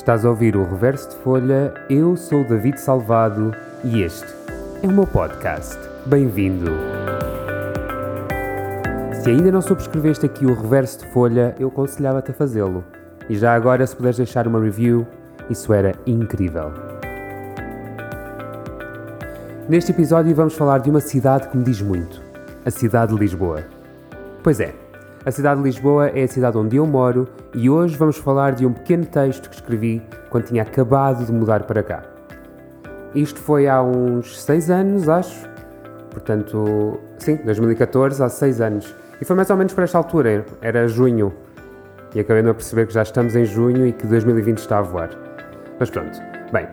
Estás a ouvir o Reverso de Folha, eu sou David Salvado e este é o meu podcast. Bem-vindo! Se ainda não subscreveste aqui o Reverso de Folha, eu aconselhava-te a fazê-lo. E já agora, se puderes deixar uma review, isso era incrível. Neste episódio vamos falar de uma cidade que me diz muito, a cidade de Lisboa. Pois é, a cidade de Lisboa é a cidade onde eu moro e hoje vamos falar de um pequeno texto que escrevi quando tinha acabado de mudar para cá. Isto foi há uns 6 anos, acho. Portanto, sim, 2014, há 6 anos. E foi mais ou menos por esta altura, era junho. E acabei de perceber que já estamos em junho e que 2020 está a voar. Mas pronto, bem,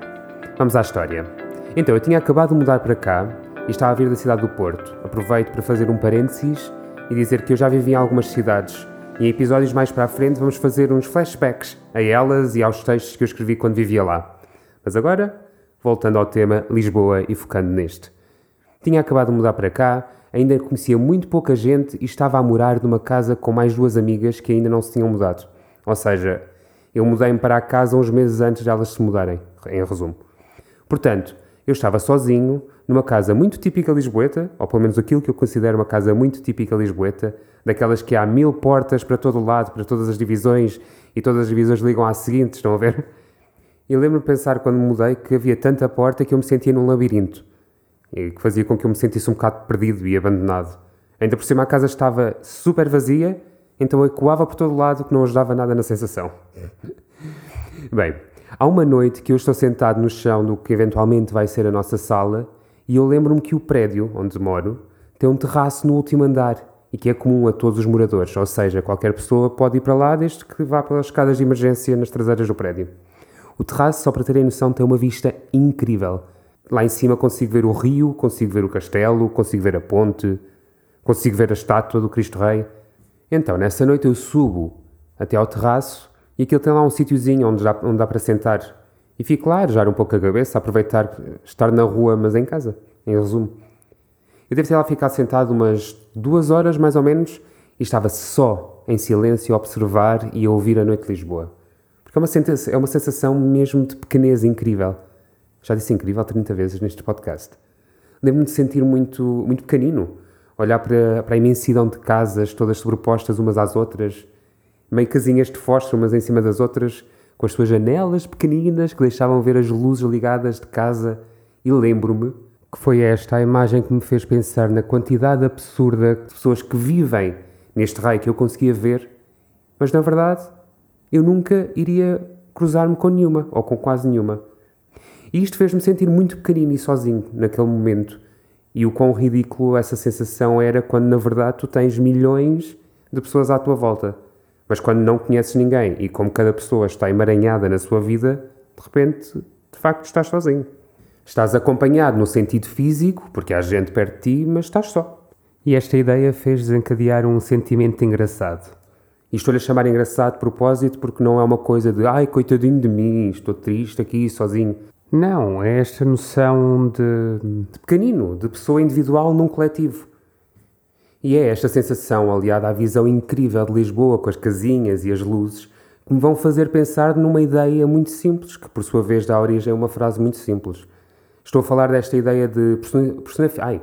vamos à história. Então, eu tinha acabado de mudar para cá e estava a vir da cidade do Porto. Aproveito para fazer um parênteses e dizer que eu já vivi em algumas cidades e em episódios mais para a frente vamos fazer uns flashbacks a elas e aos textos que eu escrevi quando vivia lá. Mas agora, voltando ao tema Lisboa e focando neste. Tinha acabado de mudar para cá, ainda conhecia muito pouca gente e estava a morar numa casa com mais duas amigas que ainda não se tinham mudado. Ou seja, eu mudei-me para a casa uns meses antes de elas se mudarem, em resumo. Portanto, eu estava sozinho, numa casa muito típica lisboeta, ou pelo menos aquilo que eu considero uma casa muito típica lisboeta, daquelas que há mil portas para todo lado, para todas as divisões, e todas as divisões ligam à seguinte, estão a ver? E lembro-me de pensar quando me mudei que havia tanta porta que eu me sentia num labirinto, e que fazia com que eu me sentisse um bocado perdido e abandonado. Ainda por cima a casa estava super vazia, então ecoava por todo lado que não ajudava nada na sensação. Bem, há uma noite que eu estou sentado no chão do que eventualmente vai ser a nossa sala e eu lembro-me que o prédio onde moro tem um terraço no último andar e que é comum a todos os moradores, ou seja, qualquer pessoa pode ir para lá desde que vá pelas escadas de emergência nas traseiras do prédio. O terraço, só para terem noção, tem uma vista incrível. Lá em cima consigo ver o rio, consigo ver o castelo, consigo ver a ponte, consigo ver a estátua do Cristo Rei. Então, nessa noite eu subo até ao terraço e aquilo tem lá um sítiozinho onde onde dá para sentar e fico lá arejar um pouco a cabeça, aproveitar estar na rua, mas em casa, em resumo. Eu devo ter lá ficado sentado umas duas horas, mais ou menos, e estava só em silêncio a observar e a ouvir a noite de Lisboa. Porque é uma, sensação, é uma sensação mesmo de pequenez incrível. Já disse incrível 30 vezes neste podcast. Lembro-me de sentir muito, muito pequenino, olhar para, para a imensidão de casas, todas sobrepostas umas às outras, meio casinhas de fósforo umas em cima das outras, com as suas janelas pequeninas que deixavam ver as luzes ligadas de casa, e lembro-me que foi esta a imagem que me fez pensar na quantidade absurda de pessoas que vivem neste raio que eu conseguia ver, mas na verdade eu nunca iria cruzar-me com nenhuma, ou com quase nenhuma. E isto fez-me sentir muito pequenino e sozinho naquele momento. E o quão ridículo essa sensação era quando na verdade tu tens milhões de pessoas à tua volta mas quando não conheces ninguém e como cada pessoa está emaranhada na sua vida, de repente, de facto, estás sozinho. Estás acompanhado no sentido físico, porque há gente perto de ti, mas estás só. E esta ideia fez desencadear um sentimento engraçado. E estou-lhe a chamar engraçado de propósito porque não é uma coisa de ai, coitadinho de mim, estou triste aqui, sozinho. Não, é esta noção de, de pequenino, de pessoa individual num coletivo. E é esta sensação, aliada à visão incrível de Lisboa com as casinhas e as luzes, que me vão fazer pensar numa ideia muito simples, que por sua vez dá origem a uma frase muito simples. Estou a falar desta ideia de ai,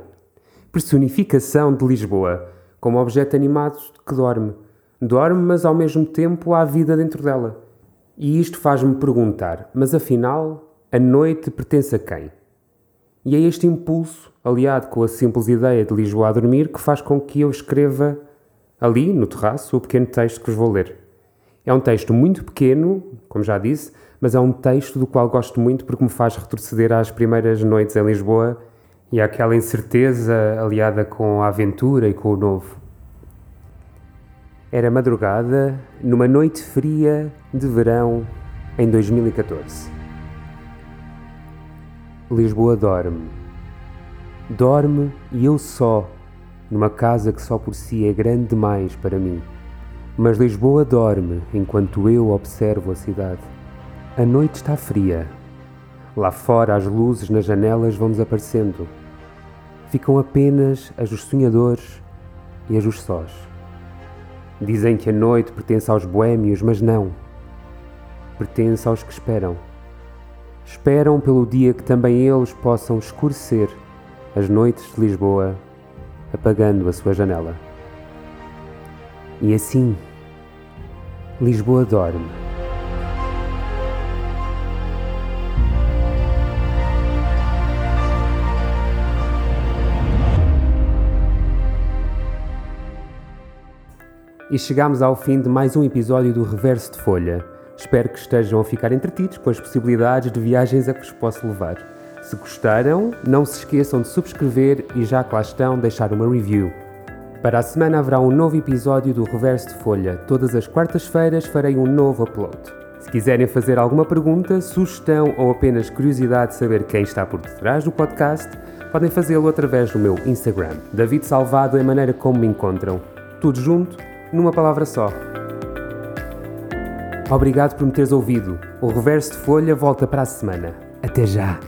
personificação de Lisboa como objeto animado que dorme. Dorme, mas ao mesmo tempo há vida dentro dela. E isto faz-me perguntar: mas afinal, a noite pertence a quem? E é este impulso, aliado com a simples ideia de Lisboa a dormir, que faz com que eu escreva ali, no terraço, o pequeno texto que vos vou ler. É um texto muito pequeno, como já disse, mas é um texto do qual gosto muito porque me faz retroceder às primeiras noites em Lisboa e àquela incerteza aliada com a aventura e com o novo. Era madrugada, numa noite fria de verão em 2014. Lisboa dorme. Dorme e eu só, numa casa que só por si é grande demais para mim. Mas Lisboa dorme enquanto eu observo a cidade. A noite está fria. Lá fora as luzes nas janelas vão desaparecendo. Ficam apenas as dos sonhadores e as dos sós. Dizem que a noite pertence aos boêmios, mas não. pertence aos que esperam. Esperam pelo dia que também eles possam escurecer as noites de Lisboa, apagando a sua janela. E assim, Lisboa dorme. E chegamos ao fim de mais um episódio do Reverso de Folha. Espero que estejam a ficar entretidos com as possibilidades de viagens a que vos posso levar. Se gostaram, não se esqueçam de subscrever e já que lá estão, deixar uma review. Para a semana haverá um novo episódio do Reverso de Folha. Todas as quartas-feiras farei um novo upload. Se quiserem fazer alguma pergunta, sugestão ou apenas curiosidade de saber quem está por detrás do podcast, podem fazê-lo através do meu Instagram. David Salvado é a maneira como me encontram. Tudo junto numa palavra só. Obrigado por me teres ouvido. O reverso de folha volta para a semana. Até já!